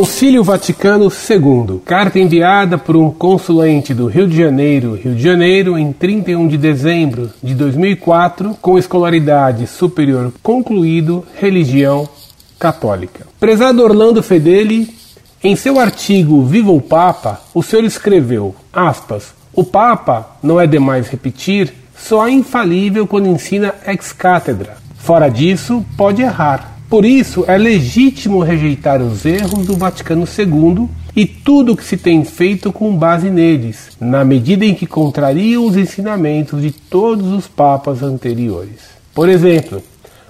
Concílio Vaticano II. Carta enviada por um consulente do Rio de Janeiro, Rio de Janeiro, em 31 de dezembro de 2004, com escolaridade superior concluído, religião católica. Prezado Orlando Fedeli, em seu artigo Viva o Papa, o senhor escreveu, aspas, o Papa, não é demais repetir, só é infalível quando ensina ex cátedra. Fora disso, pode errar. Por isso, é legítimo rejeitar os erros do Vaticano II e tudo o que se tem feito com base neles, na medida em que contrariam os ensinamentos de todos os papas anteriores. Por exemplo,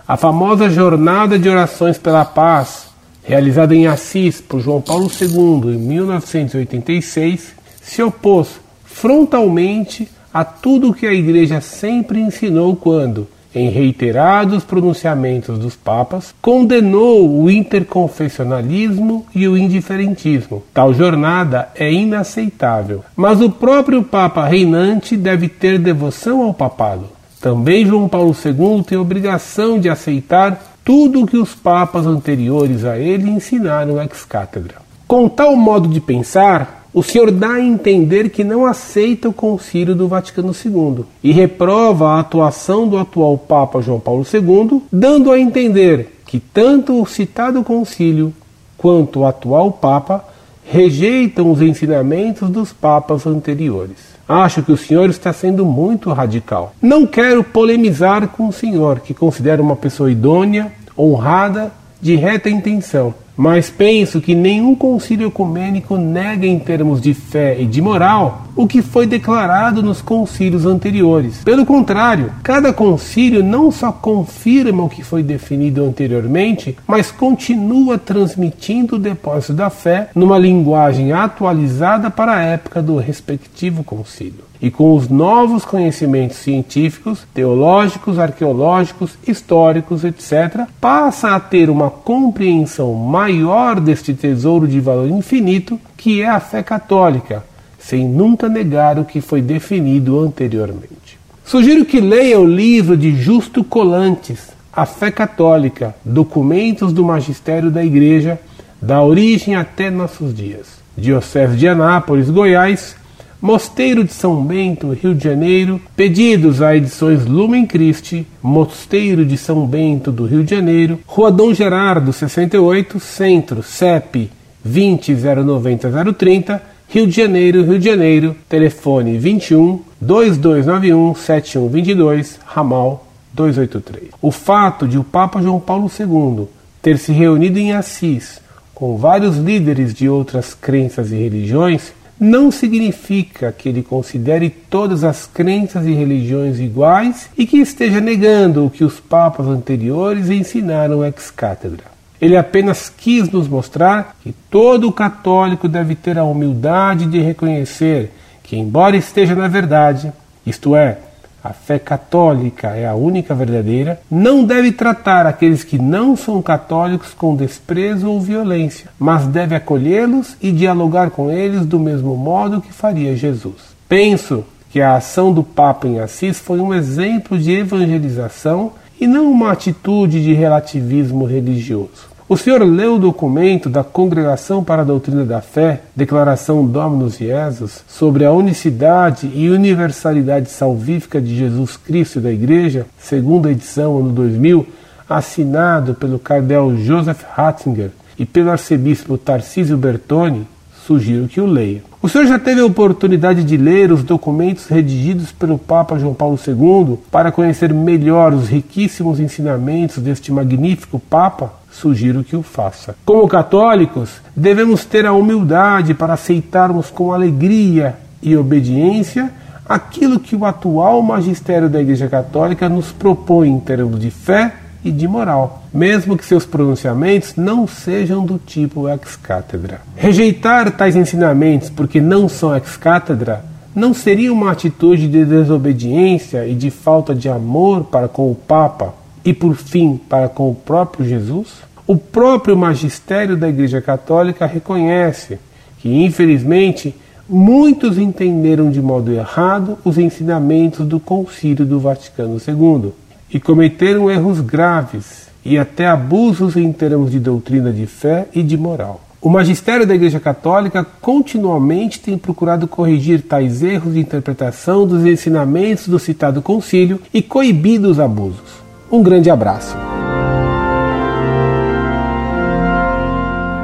a famosa Jornada de Orações pela Paz, realizada em Assis por João Paulo II em 1986, se opôs frontalmente a tudo o que a Igreja sempre ensinou quando, em reiterados pronunciamentos dos papas, condenou o interconfessionalismo e o indiferentismo. Tal jornada é inaceitável, mas o próprio Papa reinante deve ter devoção ao papado. Também João Paulo II tem obrigação de aceitar tudo o que os papas anteriores a ele ensinaram ex cátedra. Com tal modo de pensar, o senhor dá a entender que não aceita o concílio do Vaticano II e reprova a atuação do atual Papa João Paulo II, dando a entender que tanto o citado concílio quanto o atual Papa rejeitam os ensinamentos dos papas anteriores. Acho que o senhor está sendo muito radical. Não quero polemizar com o senhor, que considero uma pessoa idônea, honrada, de reta intenção mas penso que nenhum concílio ecumênico nega em termos de fé e de moral o que foi declarado nos concílios anteriores. Pelo contrário, cada concílio não só confirma o que foi definido anteriormente, mas continua transmitindo o depósito da fé numa linguagem atualizada para a época do respectivo concílio e com os novos conhecimentos científicos, teológicos, arqueológicos, históricos, etc., passa a ter uma compreensão maior deste tesouro de valor infinito que é a fé católica, sem nunca negar o que foi definido anteriormente. Sugiro que leia o livro de Justo Colantes, A Fé Católica, Documentos do Magistério da Igreja, da origem até nossos dias. Diocese de Anápolis, Goiás, Mosteiro de São Bento, Rio de Janeiro, pedidos a edições Lumen Christi, Mosteiro de São Bento do Rio de Janeiro, Rua Dom Gerardo, 68, Centro, CEP 2090030, Rio de Janeiro, Rio de Janeiro, telefone 21 2291 7122, ramal 283. O fato de o Papa João Paulo II ter se reunido em Assis com vários líderes de outras crenças e religiões não significa que ele considere todas as crenças e religiões iguais e que esteja negando o que os papas anteriores ensinaram ex cátedra. Ele apenas quis nos mostrar que todo católico deve ter a humildade de reconhecer que, embora esteja na verdade, isto é, a fé católica é a única verdadeira, não deve tratar aqueles que não são católicos com desprezo ou violência, mas deve acolhê-los e dialogar com eles do mesmo modo que faria Jesus. Penso que a ação do Papa em Assis foi um exemplo de evangelização e não uma atitude de relativismo religioso. O senhor leu o documento da Congregação para a Doutrina da Fé, Declaração Dominus Jesus, sobre a unicidade e universalidade salvífica de Jesus Cristo e da Igreja, segunda edição, ano 2000, assinado pelo cardeal Joseph Ratzinger e pelo arcebispo Tarcísio Bertoni, sugiro que o leia. O senhor já teve a oportunidade de ler os documentos redigidos pelo Papa João Paulo II para conhecer melhor os riquíssimos ensinamentos deste magnífico Papa? sugiro que o faça. Como católicos, devemos ter a humildade para aceitarmos com alegria e obediência aquilo que o atual magistério da Igreja Católica nos propõe em termos de fé e de moral, mesmo que seus pronunciamentos não sejam do tipo ex cátedra. Rejeitar tais ensinamentos porque não são ex cátedra não seria uma atitude de desobediência e de falta de amor para com o Papa, e, por fim, para com o próprio Jesus? O próprio magistério da Igreja Católica reconhece que, infelizmente, muitos entenderam de modo errado os ensinamentos do Concílio do Vaticano II e cometeram erros graves e até abusos em termos de doutrina de fé e de moral. O magistério da Igreja Católica continuamente tem procurado corrigir tais erros de interpretação dos ensinamentos do citado concílio e coibir os abusos. Um grande abraço.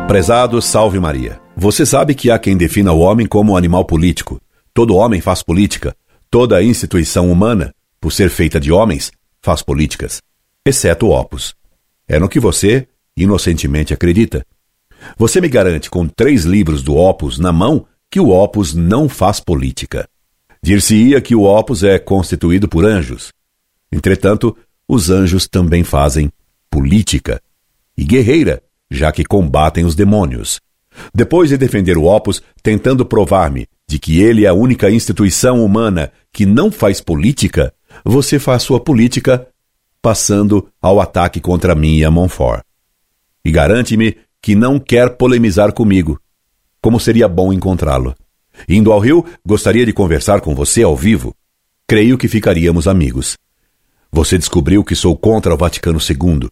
Prezado Salve Maria. Você sabe que há quem defina o homem como um animal político. Todo homem faz política. Toda instituição humana, por ser feita de homens, faz políticas. Exceto o Opus. É no que você, inocentemente, acredita. Você me garante com três livros do Opus na mão que o Opus não faz política. Dir-se-ia que o Opus é constituído por anjos. Entretanto, os anjos também fazem política. E guerreira, já que combatem os demônios. Depois de defender o Opus, tentando provar-me de que ele é a única instituição humana que não faz política, você faz sua política passando ao ataque contra mim e a Montfort. E garante-me que não quer polemizar comigo. Como seria bom encontrá-lo. Indo ao Rio, gostaria de conversar com você ao vivo. Creio que ficaríamos amigos. Você descobriu que sou contra o Vaticano II.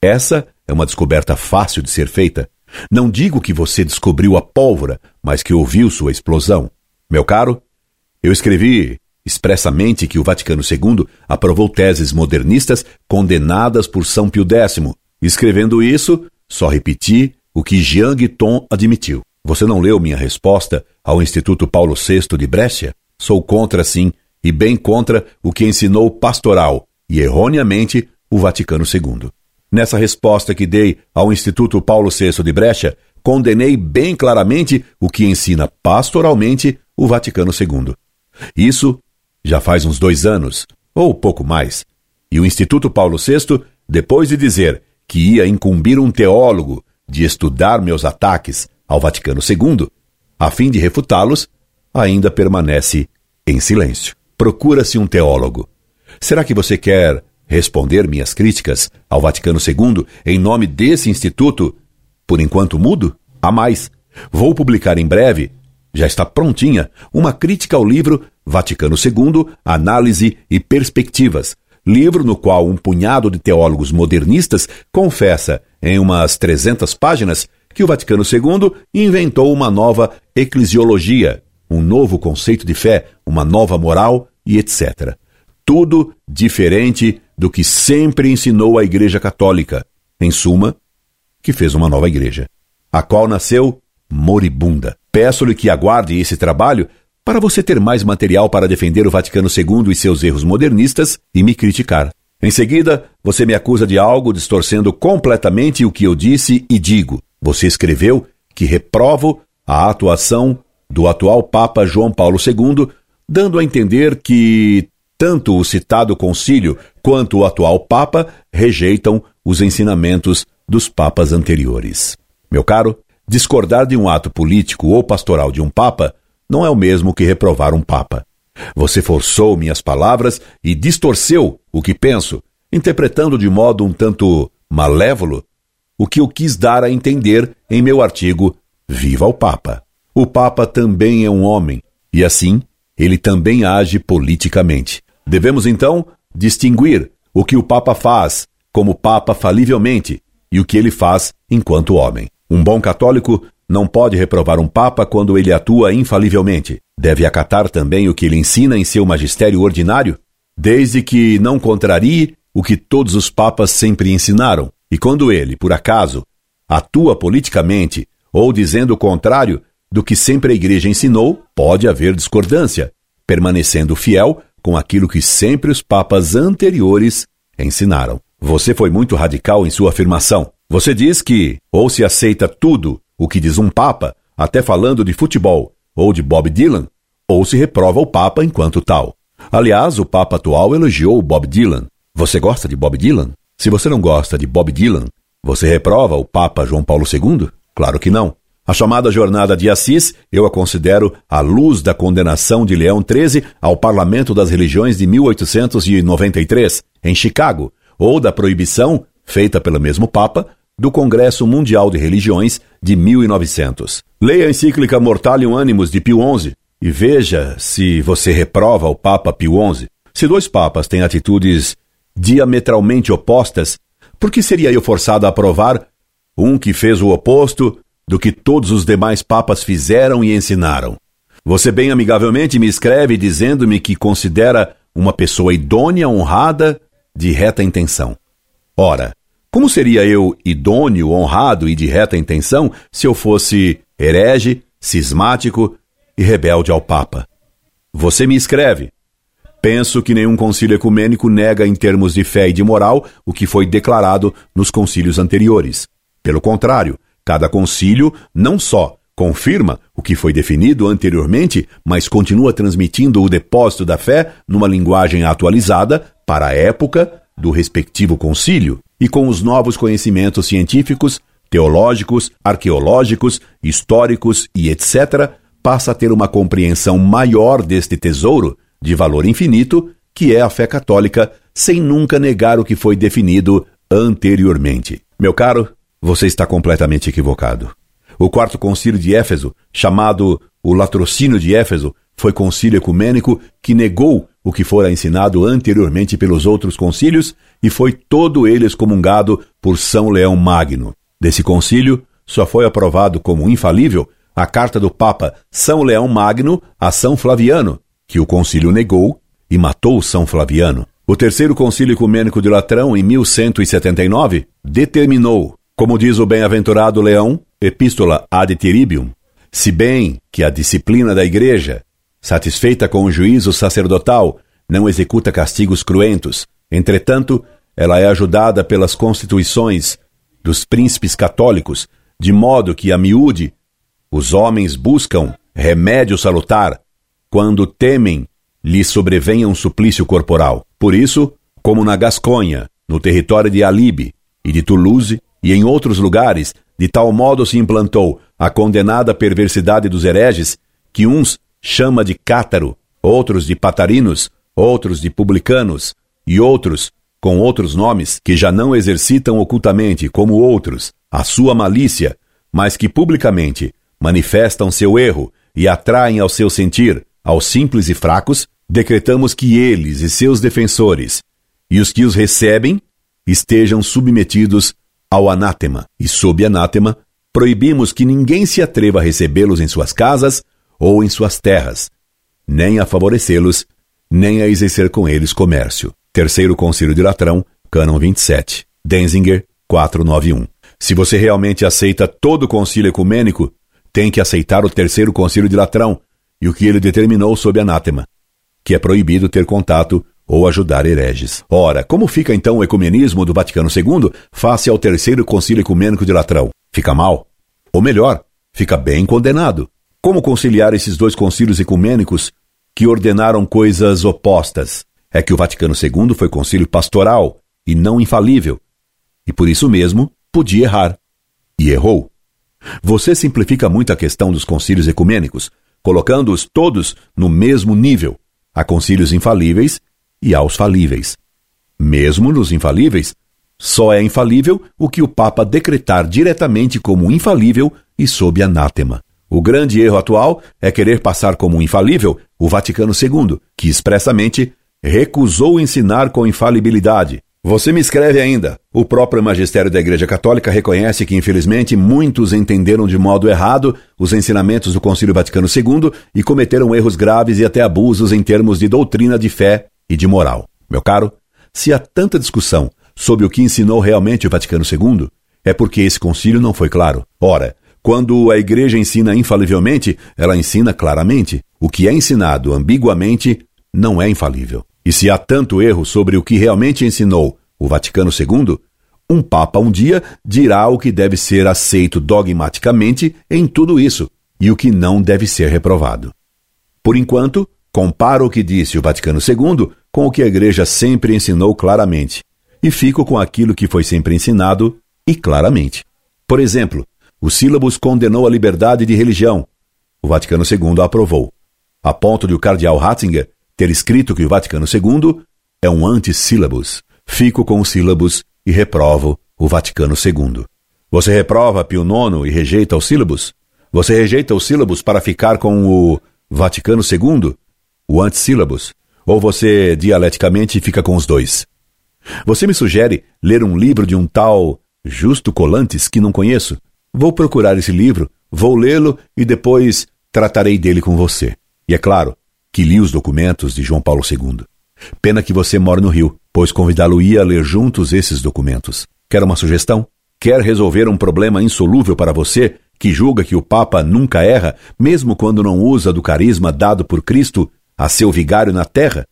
Essa é uma descoberta fácil de ser feita. Não digo que você descobriu a pólvora, mas que ouviu sua explosão. Meu caro, eu escrevi expressamente que o Vaticano II aprovou teses modernistas condenadas por São Pio X. Escrevendo isso, só repeti o que Jean Guiton admitiu. Você não leu minha resposta ao Instituto Paulo VI de Brescia? Sou contra, sim, e bem contra o que ensinou pastoral e erroneamente o Vaticano II. Nessa resposta que dei ao Instituto Paulo VI de Brescia, condenei bem claramente o que ensina pastoralmente o Vaticano II. Isso já faz uns dois anos, ou pouco mais. E o Instituto Paulo VI, depois de dizer que ia incumbir um teólogo de estudar meus ataques ao Vaticano II, a fim de refutá-los, ainda permanece em silêncio. Procura-se um teólogo. Será que você quer responder minhas críticas ao Vaticano II em nome desse instituto, por enquanto mudo? Há mais. Vou publicar em breve, já está prontinha, uma crítica ao livro Vaticano II, Análise e Perspectivas, livro no qual um punhado de teólogos modernistas confessa, em umas 300 páginas, que o Vaticano II inventou uma nova eclesiologia, um novo conceito de fé, uma nova moral e etc. Tudo diferente do que sempre ensinou a Igreja Católica. Em suma, que fez uma nova igreja, a qual nasceu moribunda. Peço-lhe que aguarde esse trabalho para você ter mais material para defender o Vaticano II e seus erros modernistas e me criticar. Em seguida, você me acusa de algo distorcendo completamente o que eu disse e digo. Você escreveu que reprovo a atuação do atual Papa João Paulo II, dando a entender que tanto o citado concílio quanto o atual Papa rejeitam os ensinamentos dos papas anteriores. Meu caro, discordar de um ato político ou pastoral de um Papa não é o mesmo que reprovar um Papa. Você forçou minhas palavras e distorceu o que penso, interpretando de modo um tanto malévolo o que eu quis dar a entender em meu artigo Viva o Papa. O Papa também é um homem, e assim ele também age politicamente. Devemos então distinguir o que o Papa faz como Papa falivelmente e o que ele faz enquanto homem. Um bom católico não pode reprovar um Papa quando ele atua infalivelmente. Deve acatar também o que ele ensina em seu magistério ordinário, desde que não contrarie o que todos os papas sempre ensinaram. E quando ele, por acaso, atua politicamente ou dizendo o contrário do que sempre a Igreja ensinou, pode haver discordância, permanecendo fiel com aquilo que sempre os papas anteriores ensinaram. Você foi muito radical em sua afirmação. Você diz que ou se aceita tudo o que diz um papa, até falando de futebol ou de Bob Dylan, ou se reprova o papa enquanto tal. Aliás, o papa atual elogiou Bob Dylan. Você gosta de Bob Dylan? Se você não gosta de Bob Dylan, você reprova o papa João Paulo II? Claro que não. A chamada Jornada de Assis eu a considero a luz da condenação de Leão XIII ao Parlamento das Religiões de 1893, em Chicago, ou da proibição, feita pelo mesmo Papa, do Congresso Mundial de Religiões de 1900. Leia a encíclica Mortalium Animus de Pio XI e veja se você reprova o Papa Pio XI. Se dois papas têm atitudes diametralmente opostas, por que seria eu forçado a aprovar um que fez o oposto do que todos os demais papas fizeram e ensinaram. Você bem amigavelmente me escreve dizendo-me que considera uma pessoa idônea, honrada, de reta intenção. Ora, como seria eu idôneo, honrado e de reta intenção se eu fosse herege, cismático e rebelde ao Papa? Você me escreve. Penso que nenhum concílio ecumênico nega em termos de fé e de moral o que foi declarado nos concílios anteriores. Pelo contrário, cada concílio não só confirma o que foi definido anteriormente, mas continua transmitindo o depósito da fé numa linguagem atualizada para a época do respectivo concílio e com os novos conhecimentos científicos, teológicos, arqueológicos, históricos e etc., passa a ter uma compreensão maior deste tesouro de valor infinito, que é a fé católica, sem nunca negar o que foi definido anteriormente. Meu caro, você está completamente equivocado. O quarto concílio de Éfeso, chamado o Latrocínio de Éfeso, foi concílio ecumênico que negou o que fora ensinado anteriormente pelos outros concílios e foi todo ele excomungado por São Leão Magno. Desse concílio, só foi aprovado como infalível a carta do Papa São Leão Magno a São Flaviano, que o concílio negou e matou São Flaviano. O terceiro concílio ecumênico de Latrão, em 1179, determinou, como diz o bem-aventurado Leão, Epístola ad Tiribium, se bem que a disciplina da Igreja, satisfeita com o juízo sacerdotal, não executa castigos cruentos, entretanto, ela é ajudada pelas constituições dos príncipes católicos, de modo que, a miúde, os homens buscam remédio salutar quando temem lhes sobrevenha um suplício corporal. Por isso, como na Gasconha, no território de Alibe e de Toulouse e em outros lugares, de tal modo se implantou a condenada perversidade dos hereges, que uns chama de cátaro, outros de patarinos, outros de publicanos e outros com outros nomes que já não exercitam ocultamente como outros a sua malícia, mas que publicamente manifestam seu erro e atraem ao seu sentir aos simples e fracos, decretamos que eles e seus defensores e os que os recebem estejam submetidos ao anátema, e sob anátema proibimos que ninguém se atreva a recebê-los em suas casas ou em suas terras, nem a favorecê-los, nem a exercer com eles comércio. Terceiro Concílio de Latrão, Cânon 27, Denzinger 491. Se você realmente aceita todo o concílio ecumênico, tem que aceitar o Terceiro Concílio de Latrão e o que ele determinou sob anátema, que é proibido ter contato ou ajudar hereges. Ora, como fica então o ecumenismo do Vaticano II face ao Terceiro Concílio Ecumênico de Latrão? Fica mal? Ou melhor, fica bem condenado. Como conciliar esses dois concílios ecumênicos que ordenaram coisas opostas? É que o Vaticano II foi concílio pastoral e não infalível, e por isso mesmo podia errar. E errou. Você simplifica muito a questão dos concílios ecumênicos, colocando-os todos no mesmo nível. Há concílios infalíveis e aos falíveis. Mesmo nos infalíveis, só é infalível o que o Papa decretar diretamente como infalível e sob anátema. O grande erro atual é querer passar como infalível o Vaticano II, que expressamente recusou ensinar com infalibilidade. Você me escreve ainda. O próprio magistério da Igreja Católica reconhece que, infelizmente, muitos entenderam de modo errado os ensinamentos do Concílio Vaticano II e cometeram erros graves e até abusos em termos de doutrina de fé e de moral. Meu caro, se há tanta discussão sobre o que ensinou realmente o Vaticano II, é porque esse concílio não foi claro. Ora, quando a igreja ensina infalivelmente, ela ensina claramente. O que é ensinado ambiguamente não é infalível. E se há tanto erro sobre o que realmente ensinou o Vaticano II, um Papa um dia dirá o que deve ser aceito dogmaticamente em tudo isso e o que não deve ser reprovado. Por enquanto, comparo o que disse o Vaticano II com o que a Igreja sempre ensinou claramente e fico com aquilo que foi sempre ensinado e claramente. Por exemplo, o Sílabus condenou a liberdade de religião. O Vaticano II aprovou, a ponto de o cardeal Ratzinger ter escrito que o Vaticano II é um antissílabus. Fico com o sílabus e reprovo o Vaticano II. Você reprova Pio IX e rejeita o sílabus? Você rejeita o sílabus para ficar com o Vaticano II, o antissílabus? Ou você dialeticamente fica com os dois? Você me sugere ler um livro de um tal Justo Colantes que não conheço? Vou procurar esse livro, vou lê-lo e depois tratarei dele com você. E é claro que li os documentos de João Paulo II. Pena que você mora no Rio, pois convidá-lo-ia a ler juntos esses documentos. Quer uma sugestão? Quer resolver um problema insolúvel para você, que julga que o Papa nunca erra, mesmo quando não usa do carisma dado por Cristo a seu vigário na terra?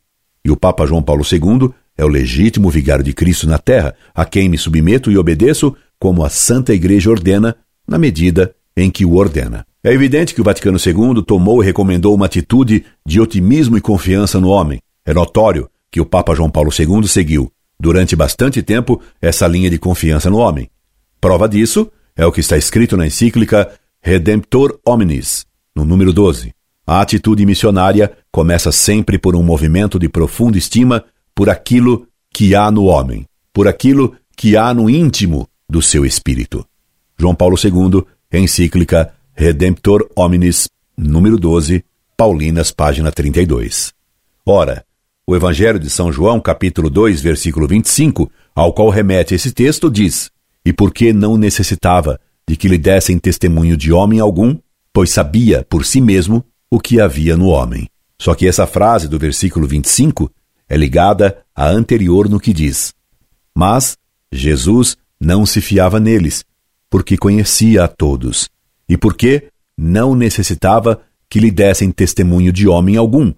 E o Papa João Paulo II é o legítimo vigário de Cristo na terra, a quem me submeto e obedeço, como a Santa Igreja ordena, na medida em que o ordena. É evidente que o Vaticano II tomou e recomendou uma atitude de otimismo e confiança no homem. É notório que o Papa João Paulo II seguiu, durante bastante tempo, essa linha de confiança no homem. Prova disso é o que está escrito na encíclica Redemptor Hominis, no número 12. A atitude missionária começa sempre por um movimento de profunda estima por aquilo que há no homem, por aquilo que há no íntimo do seu espírito. João Paulo II, encíclica Redemptor Hominis, número 12, Paulinas, página 32. Ora, o Evangelho de São João, capítulo 2, versículo 25, ao qual remete esse texto, diz: E porque não necessitava de que lhe dessem testemunho de homem algum, pois sabia por si mesmo o que havia no homem. Só que essa frase do versículo 25 é ligada à anterior no que diz: Mas Jesus não se fiava neles, porque conhecia a todos, e porque não necessitava que lhe dessem testemunho de homem algum,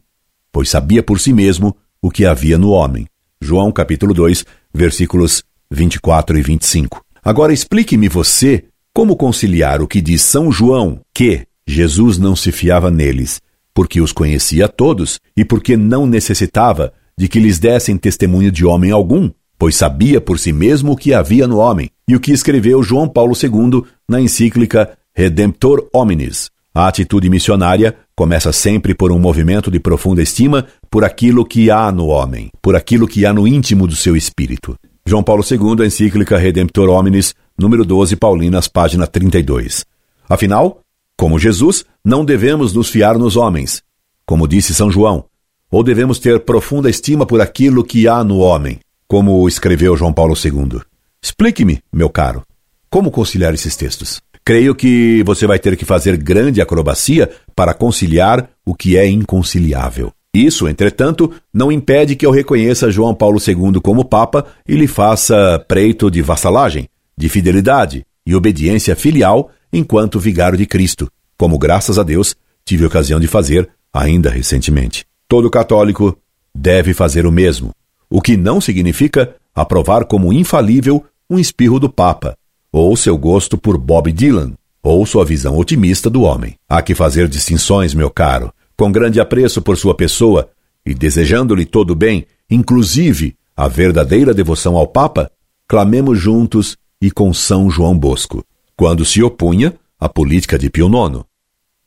pois sabia por si mesmo o que havia no homem. João capítulo 2, versículos 24 e 25. Agora explique-me você como conciliar o que diz São João, que Jesus não se fiava neles, porque os conhecia todos e porque não necessitava de que lhes dessem testemunho de homem algum, pois sabia por si mesmo o que havia no homem, e o que escreveu João Paulo II na encíclica Redemptor Hominis. A atitude missionária começa sempre por um movimento de profunda estima por aquilo que há no homem, por aquilo que há no íntimo do seu espírito. João Paulo II, encíclica Redemptor Hominis, número 12, Paulinas, página 32. Afinal, como Jesus, não devemos nos fiar nos homens, como disse São João, ou devemos ter profunda estima por aquilo que há no homem, como escreveu João Paulo II. Explique-me, meu caro, como conciliar esses textos. Creio que você vai ter que fazer grande acrobacia para conciliar o que é inconciliável. Isso, entretanto, não impede que eu reconheça João Paulo II como Papa e lhe faça preito de vassalagem, de fidelidade e obediência filial enquanto vigário de Cristo, como graças a Deus tive ocasião de fazer ainda recentemente. Todo católico deve fazer o mesmo, o que não significa aprovar como infalível um espirro do Papa, ou seu gosto por Bob Dylan, ou sua visão otimista do homem. Há que fazer distinções, meu caro, com grande apreço por sua pessoa e desejando-lhe todo o bem, inclusive a verdadeira devoção ao Papa, clamemos juntos e com São João Bosco quando se opunha à política de Pio IX.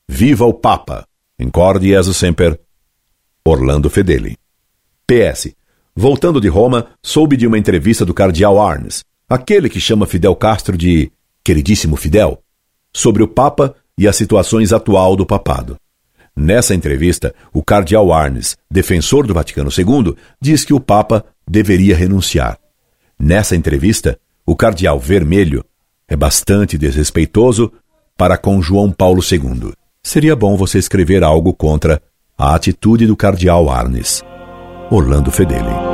Viva o Papa! Incorde Jesus Semper, Orlando Fedeli. PS. Voltando de Roma, soube de uma entrevista do cardeal Arnes, aquele que chama Fidel Castro de queridíssimo Fidel, sobre o Papa e as situações atual do papado. Nessa entrevista, o cardeal Arnes, defensor do Vaticano II, diz que o Papa deveria renunciar. Nessa entrevista, o cardeal Vermelho é bastante desrespeitoso para com João Paulo II. Seria bom você escrever algo contra a atitude do cardeal Arnes. Orlando Fedeli.